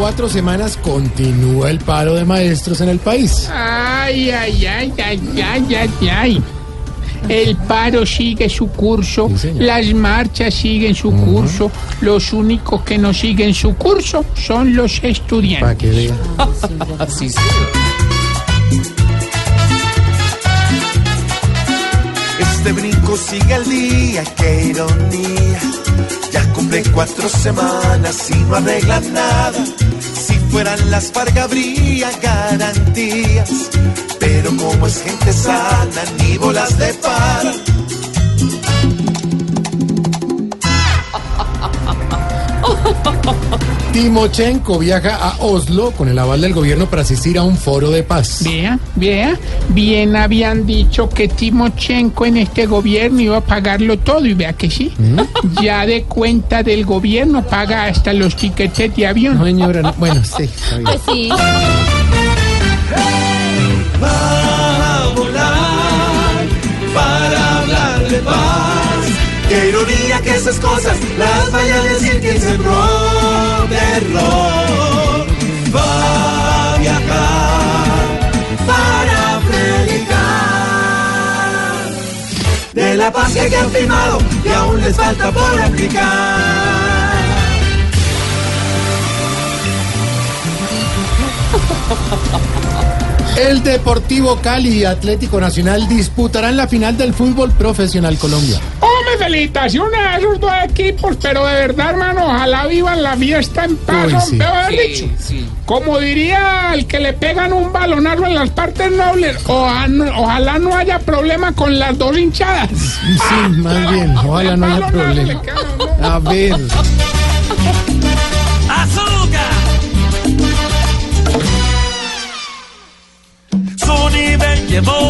Cuatro semanas continúa el paro de maestros en el país. Ay, ay, ay, ay, ay, ay, ay. El paro sigue su curso, Sí, las marchas siguen su curso, los únicos que no siguen su curso son los Para estudiantes. que vea. Este brinco sigue al día, qué ironía. Ya cumple cuatro semanas y no arregla nada. Fueran las FARC habría garantías. Pero como es gente sana, ni bolas de para. Timochenko viaja a Oslo con el aval del gobierno para asistir a un foro de paz. Vea, vea, bien habían dicho que Timochenko en este gobierno iba a pagarlo todo y vea que sí. Ya de cuenta del gobierno paga hasta los tiquetes de avión. No, señora, no. bueno, sí. está bien. Pues sí. Ironía que esas cosas las vaya a decir quien sembró terror. Va a viajar para predicar de la paz que han firmado y aún les falta por aplicar. El Deportivo Cali y Atlético Nacional disputarán la final del fútbol profesional Colombia. Hombre, felicitaciones a esos dos equipos, pero de verdad, hermano, ojalá vivan la fiesta en paz. Uy, sí. hombre, haber dicho. Como diría el que le pegan un balonazo en las partes nobles, oja- ojalá no haya problema con las dos hinchadas. Sí, más bien, ojalá no haya problema. A ver, Su nivel llevó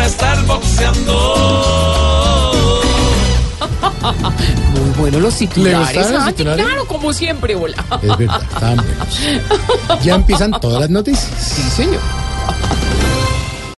para estar boxeando. Muy bueno los titulares. los? Claro, como siempre, hola. es verdad, están buenos. Ya empiezan todas las noticias. Sí, señor.